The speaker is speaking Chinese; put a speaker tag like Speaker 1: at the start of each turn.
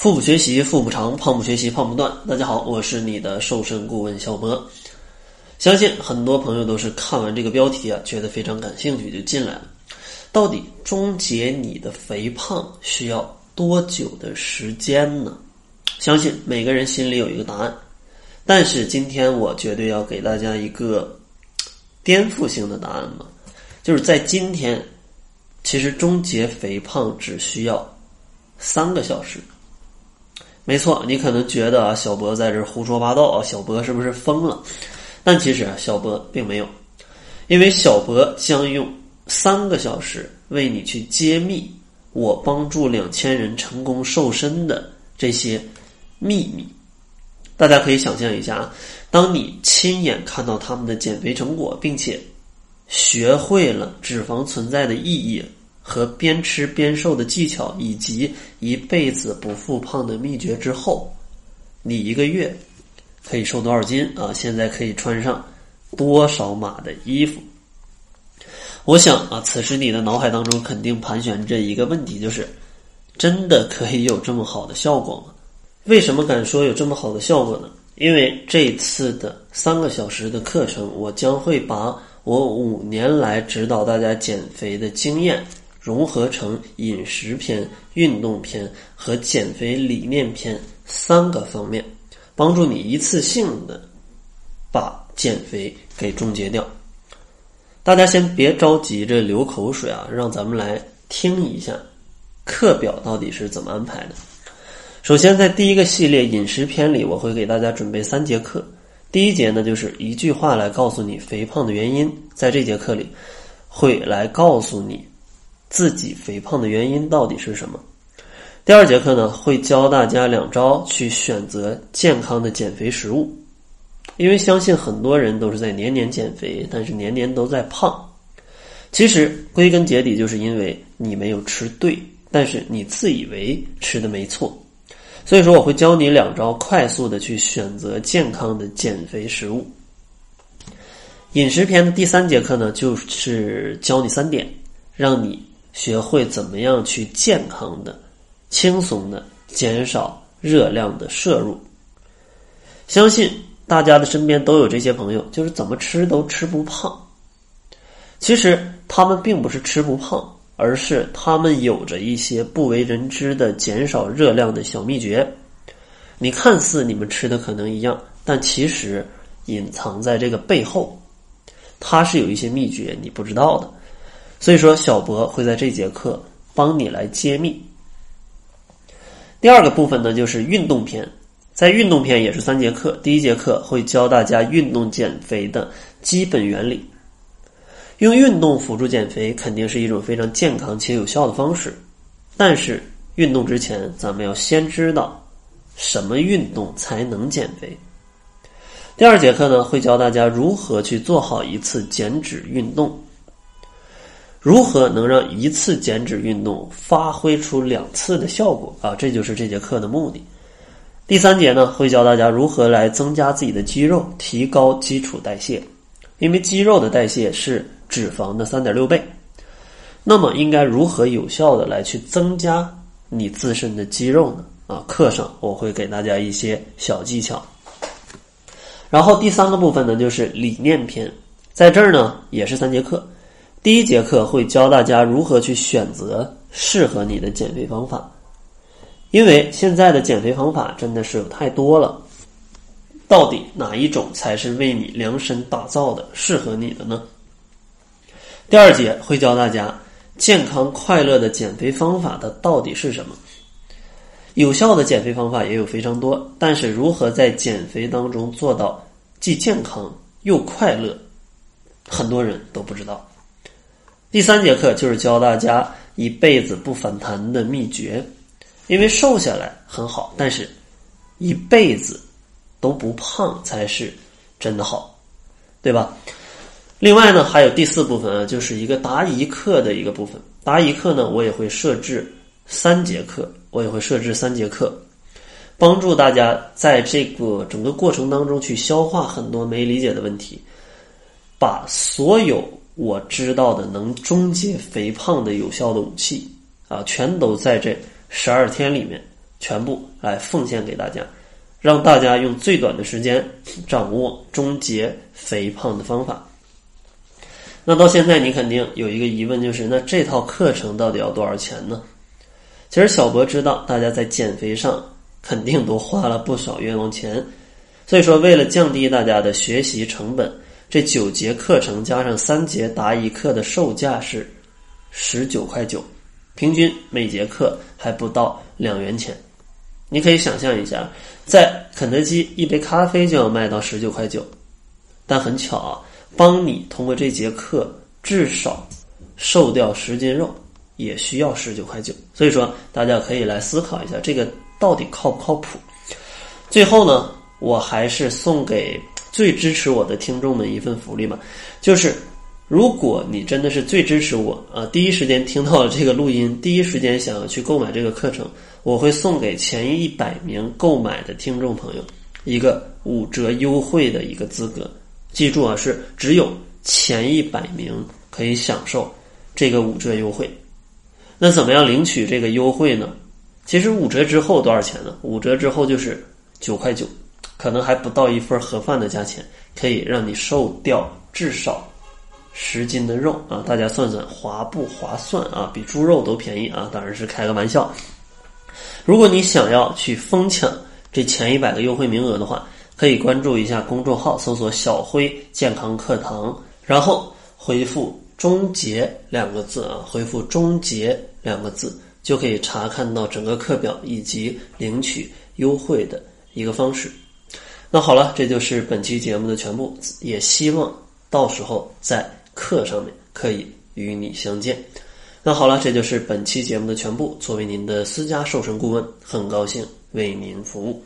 Speaker 1: 腹部学习腹部长，胖不学习胖不断。大家好，我是你的瘦身顾问小博。相信很多朋友都是看完这个标题啊，觉得非常感兴趣就进来了。到底终结你的肥胖需要多久的时间呢？相信每个人心里有一个答案。但是今天我绝对要给大家一个颠覆性的答案嘛，就是在今天，其实终结肥胖只需要三个小时。没错，你可能觉得啊，小博在这胡说八道啊，小博是不是疯了？但其实啊，小博并没有，因为小博将用三个小时为你去揭秘我帮助两千人成功瘦身的这些秘密。大家可以想象一下啊，当你亲眼看到他们的减肥成果，并且学会了脂肪存在的意义和边吃边瘦的技巧，以及一辈子不复胖的秘诀之后，你一个月可以瘦多少斤啊？现在可以穿上多少码的衣服？我想啊，此时你的脑海当中肯定盘旋着一个问题，就是真的可以有这么好的效果吗？为什么敢说有这么好的效果呢？因为这次的三个小时的课程，我将会把我五年来指导大家减肥的经验融合成饮食篇、运动篇和减肥理念篇三个方面，帮助你一次性的把减肥给终结掉。大家先别着急着流口水啊，让咱们来听一下课表到底是怎么安排的。首先，在第一个系列饮食篇里，我会给大家准备三节课。第一节呢，就是一句话来告诉你肥胖的原因。在这节课里，会来告诉你自己肥胖的原因到底是什么。第二节课呢，会教大家两招去选择健康的减肥食物。因为相信很多人都是在年年减肥，但是年年都在胖。其实归根结底，就是因为你没有吃对，但是你自以为吃的没错。所以说，我会教你两招，快速的去选择健康的减肥食物。饮食篇的第三节课呢，就是教你三点，让你学会怎么样去健康的、轻松的减少热量的摄入。相信大家的身边都有这些朋友，就是怎么吃都吃不胖。其实他们并不是吃不胖。而是他们有着一些不为人知的减少热量的小秘诀。你看似你们吃的可能一样，但其实隐藏在这个背后，它是有一些秘诀你不知道的。所以说，小博会在这节课帮你来揭秘。第二个部分呢，就是运动篇，在运动篇也是三节课。第一节课会教大家运动减肥的基本原理。用运动辅助减肥肯定是一种非常健康且有效的方式，但是运动之前，咱们要先知道什么运动才能减肥。第二节课呢，会教大家如何去做好一次减脂运动，如何能让一次减脂运动发挥出两次的效果啊，这就是这节课的目的。第三节呢，会教大家如何来增加自己的肌肉，提高基础代谢，因为肌肉的代谢是。脂肪的三点六倍，那么应该如何有效的来去增加你自身的肌肉呢？啊，课上我会给大家一些小技巧。然后第三个部分呢，就是理念篇，在这儿呢也是三节课。第一节课会教大家如何去选择适合你的减肥方法，因为现在的减肥方法真的是有太多了，到底哪一种才是为你量身打造的、适合你的呢？第二节会教大家健康快乐的减肥方法，它到底是什么？有效的减肥方法也有非常多，但是如何在减肥当中做到既健康又快乐，很多人都不知道。第三节课就是教大家一辈子不反弹的秘诀，因为瘦下来很好，但是一辈子都不胖才是真的好，对吧？另外呢，还有第四部分啊，就是一个答疑课的一个部分。答疑课呢，我也会设置三节课，我也会设置三节课，帮助大家在这个整个过程当中去消化很多没理解的问题，把所有我知道的能终结肥胖的有效的武器啊，全都在这十二天里面全部来奉献给大家，让大家用最短的时间掌握终结肥胖的方法。那到现在，你肯定有一个疑问，就是那这套课程到底要多少钱呢？其实小博知道，大家在减肥上肯定都花了不少冤枉钱，所以说为了降低大家的学习成本，这九节课程加上三节答疑课的售价是十九块九，平均每节课还不到两元钱。你可以想象一下，在肯德基一杯咖啡就要卖到十九块九，但很巧啊。帮你通过这节课至少瘦掉十斤肉，也需要十九块九。所以说，大家可以来思考一下，这个到底靠不靠谱？最后呢，我还是送给最支持我的听众们一份福利嘛，就是如果你真的是最支持我啊，第一时间听到了这个录音，第一时间想要去购买这个课程，我会送给前一百名购买的听众朋友一个五折优惠的一个资格。记住啊，是只有前一百名可以享受这个五折优惠。那怎么样领取这个优惠呢？其实五折之后多少钱呢？五折之后就是九块九，可能还不到一份盒饭的价钱，可以让你瘦掉至少十斤的肉啊！大家算算划不划算啊？比猪肉都便宜啊！当然是开个玩笑。如果你想要去疯抢这前一百个优惠名额的话，可以关注一下公众号，搜索“小辉健康课堂”，然后回复“终结”两个字啊，回复“终结”两个字，就可以查看到整个课表以及领取优惠的一个方式。那好了，这就是本期节目的全部，也希望到时候在课上面可以与你相见。那好了，这就是本期节目的全部。作为您的私家瘦身顾问，很高兴为您服务。